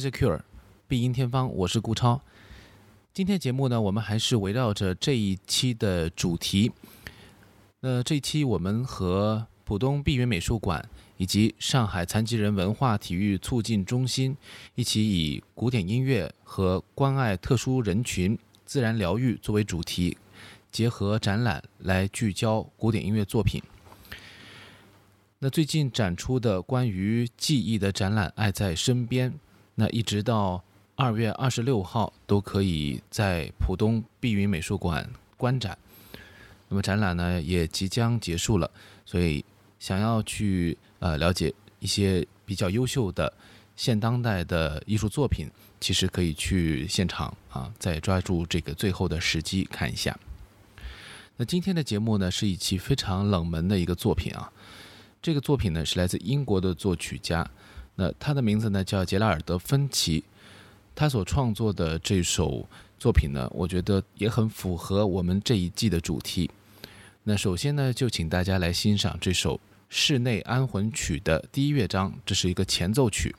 secure，必音天方，我是顾超。今天节目呢，我们还是围绕着这一期的主题。那这一期我们和浦东碧云美术馆以及上海残疾人文化体育促进中心一起以古典音乐和关爱特殊人群、自然疗愈作为主题，结合展览来聚焦古典音乐作品。那最近展出的关于记忆的展览《爱在身边》，那一直到二月二十六号都可以在浦东碧云美术馆观展。那么展览呢也即将结束了，所以想要去呃了解一些比较优秀的现当代的艺术作品，其实可以去现场啊，再抓住这个最后的时机看一下。那今天的节目呢是一期非常冷门的一个作品啊。这个作品呢是来自英国的作曲家，那他的名字呢叫杰拉尔德·芬奇，他所创作的这首作品呢，我觉得也很符合我们这一季的主题。那首先呢，就请大家来欣赏这首室内安魂曲的第一乐章，这是一个前奏曲。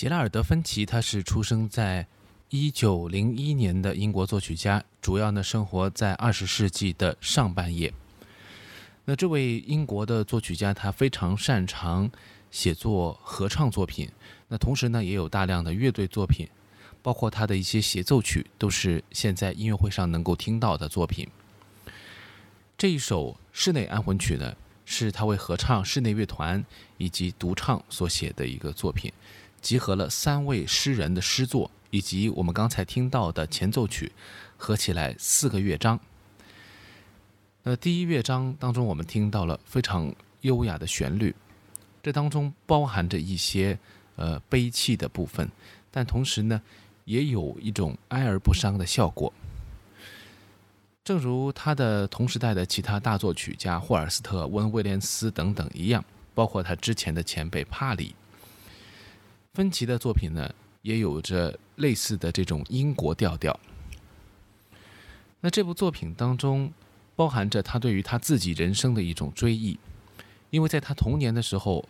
杰拉尔德·芬奇，他是出生在一九零一年的英国作曲家，主要呢生活在二十世纪的上半叶。那这位英国的作曲家，他非常擅长写作合唱作品，那同时呢也有大量的乐队作品，包括他的一些协奏曲，都是现在音乐会上能够听到的作品。这一首室内安魂曲呢，是他为合唱、室内乐团以及独唱所写的一个作品。集合了三位诗人的诗作，以及我们刚才听到的前奏曲，合起来四个乐章。那第一乐章当中，我们听到了非常优雅的旋律，这当中包含着一些呃悲泣的部分，但同时呢，也有一种哀而不伤的效果。正如他的同时代的其他大作曲家霍尔斯特、温威廉斯等等一样，包括他之前的前辈帕里。芬奇的作品呢，也有着类似的这种英国调调。那这部作品当中，包含着他对于他自己人生的一种追忆，因为在他童年的时候，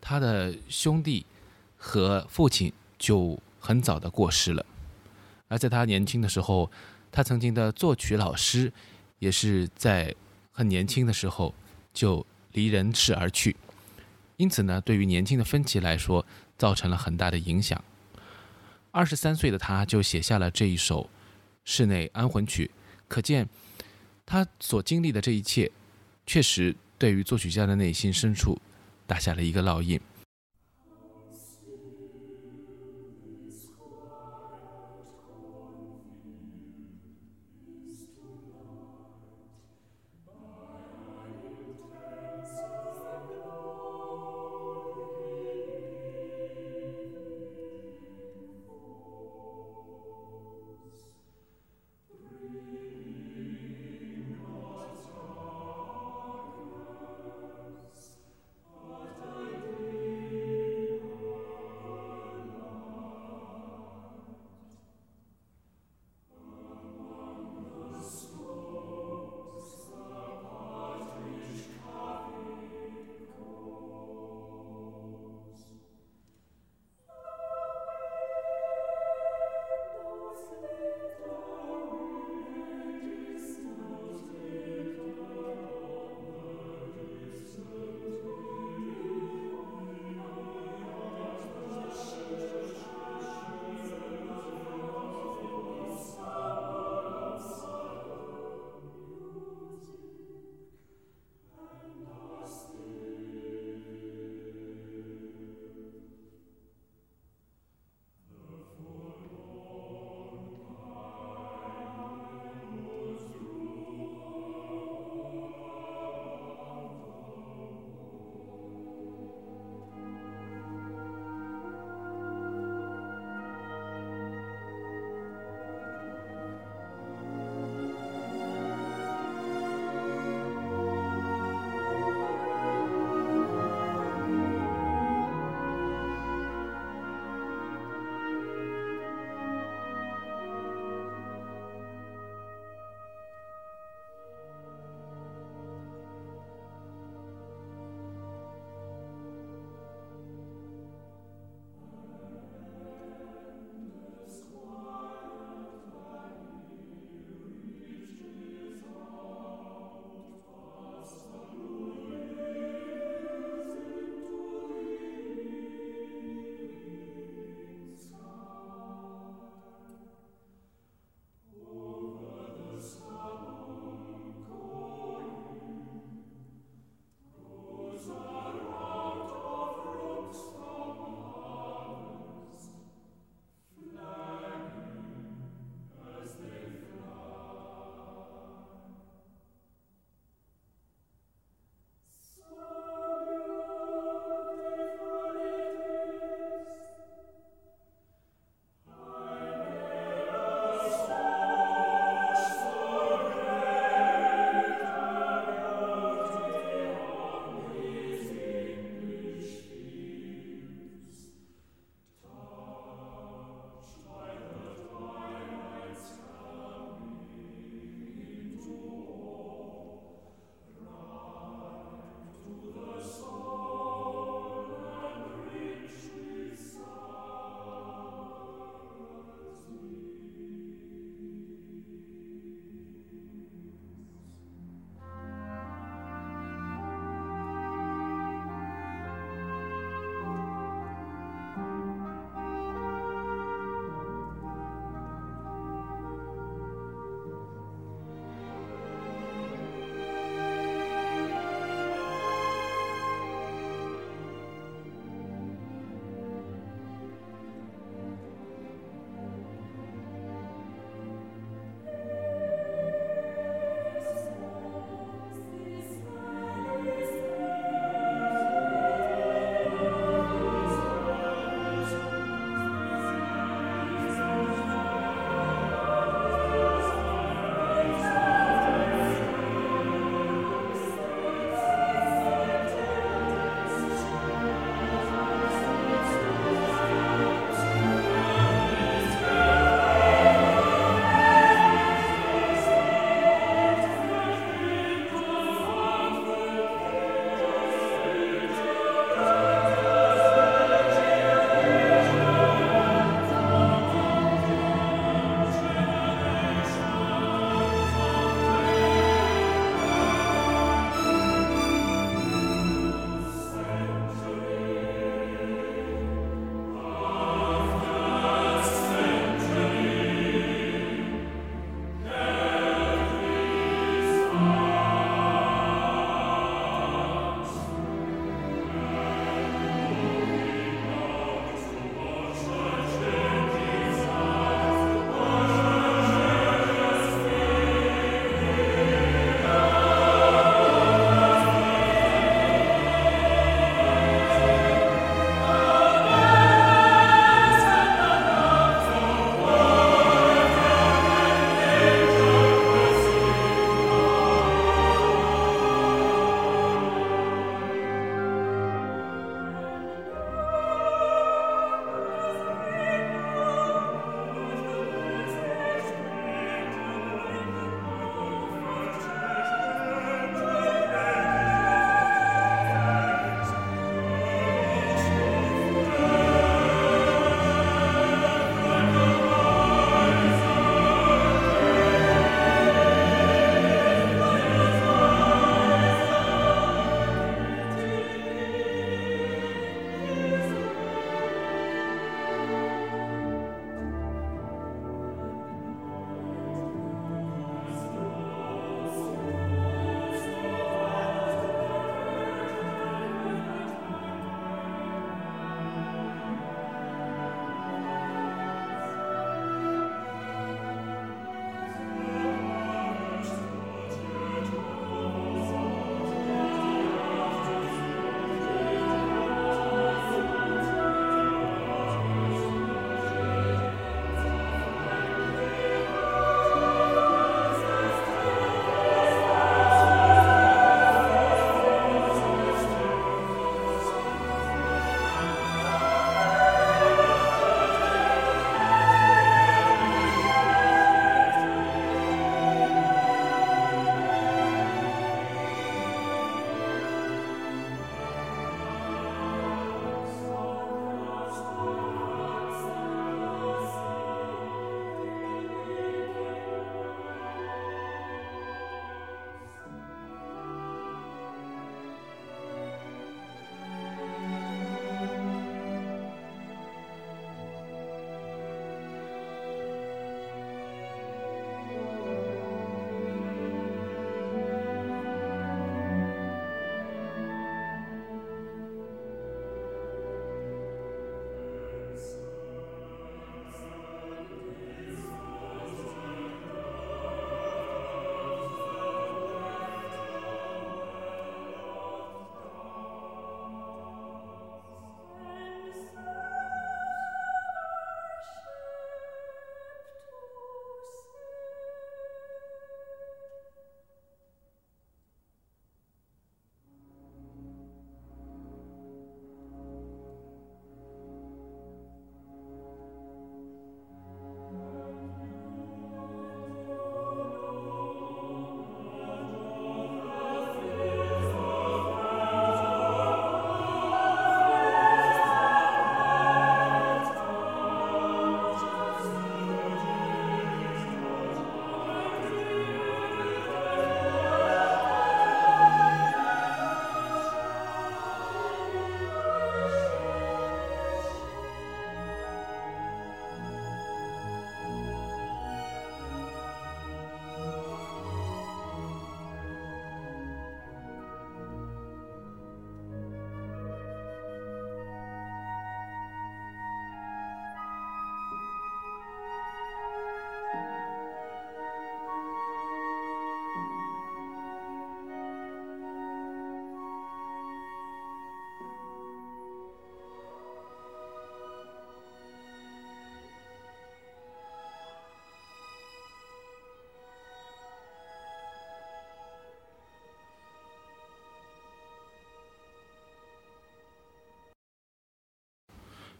他的兄弟和父亲就很早的过世了，而在他年轻的时候，他曾经的作曲老师也是在很年轻的时候就离人世而去，因此呢，对于年轻的芬奇来说，造成了很大的影响。二十三岁的他就写下了这一首室内安魂曲，可见他所经历的这一切，确实对于作曲家的内心深处打下了一个烙印。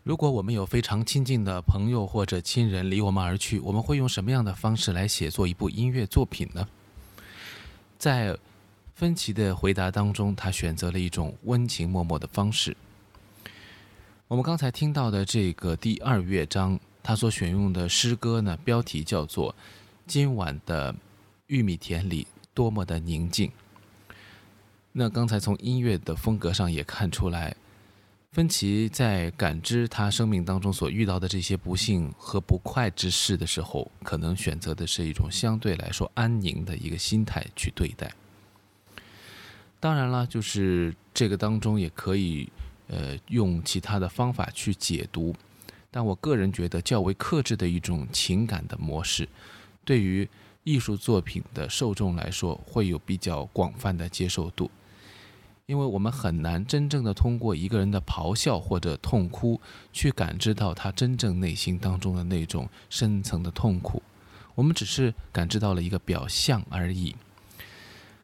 如果我们有非常亲近的朋友或者亲人离我们而去，我们会用什么样的方式来写作一部音乐作品呢？在芬奇的回答当中，他选择了一种温情脉脉的方式。我们刚才听到的这个第二乐章，他所选用的诗歌呢，标题叫做《今晚的玉米田里多么的宁静》。那刚才从音乐的风格上也看出来。芬奇在感知他生命当中所遇到的这些不幸和不快之事的时候，可能选择的是一种相对来说安宁的一个心态去对待。当然了，就是这个当中也可以，呃，用其他的方法去解读。但我个人觉得，较为克制的一种情感的模式，对于艺术作品的受众来说，会有比较广泛的接受度。因为我们很难真正的通过一个人的咆哮或者痛哭，去感知到他真正内心当中的那种深层的痛苦，我们只是感知到了一个表象而已。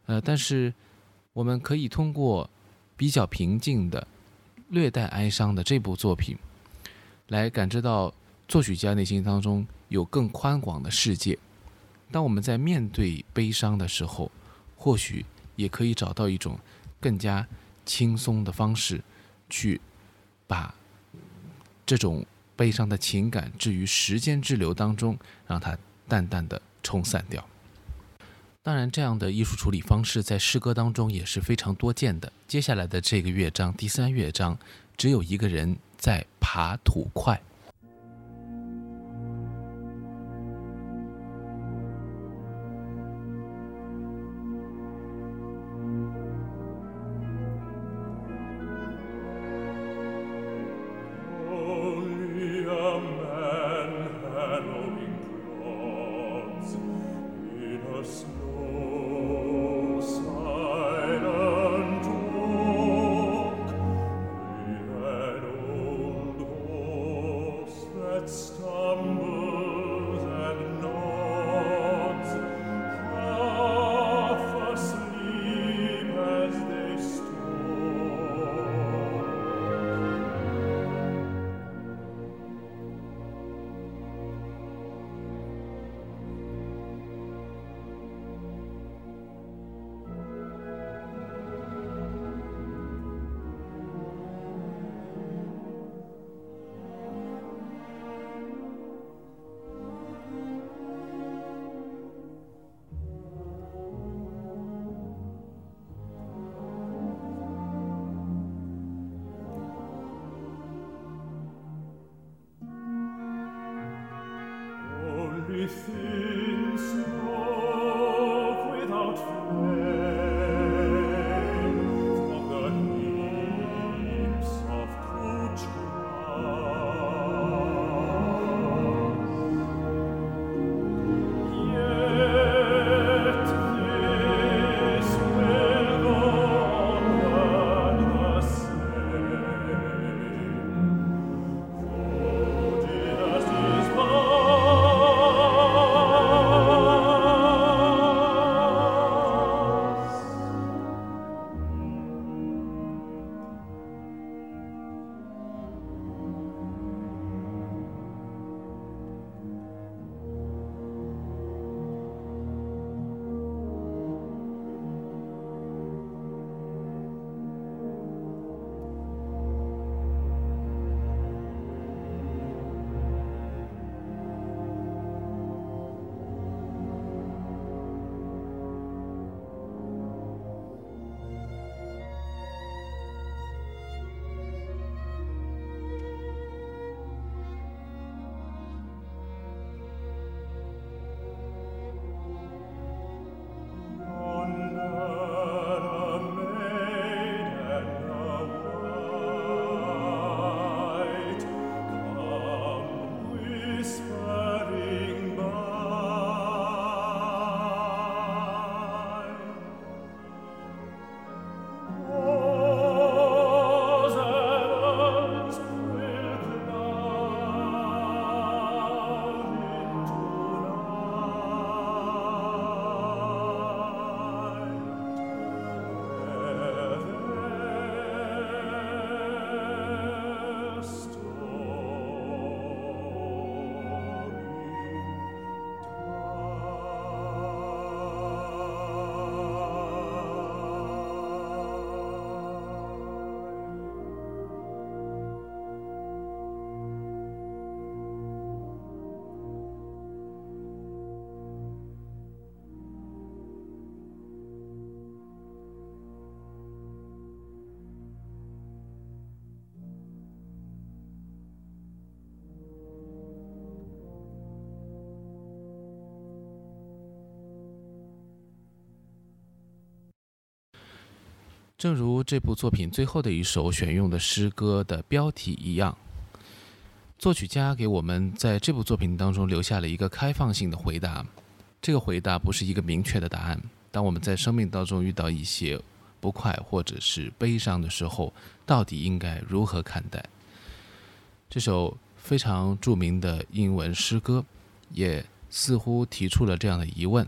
呃，但是我们可以通过比较平静的、略带哀伤的这部作品，来感知到作曲家内心当中有更宽广的世界。当我们在面对悲伤的时候，或许也可以找到一种。更加轻松的方式，去把这种悲伤的情感置于时间之流当中，让它淡淡的冲散掉。当然，这样的艺术处理方式在诗歌当中也是非常多见的。接下来的这个乐章，第三乐章，只有一个人在爬土块。正如这部作品最后的一首选用的诗歌的标题一样，作曲家给我们在这部作品当中留下了一个开放性的回答。这个回答不是一个明确的答案。当我们在生命当中遇到一些不快或者是悲伤的时候，到底应该如何看待？这首非常著名的英文诗歌，也似乎提出了这样的疑问。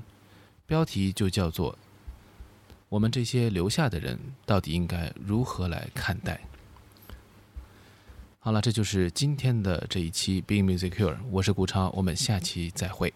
标题就叫做。我们这些留下的人，到底应该如何来看待？好了，这就是今天的这一期《Being Music Cure》，我是顾超，我们下期再会。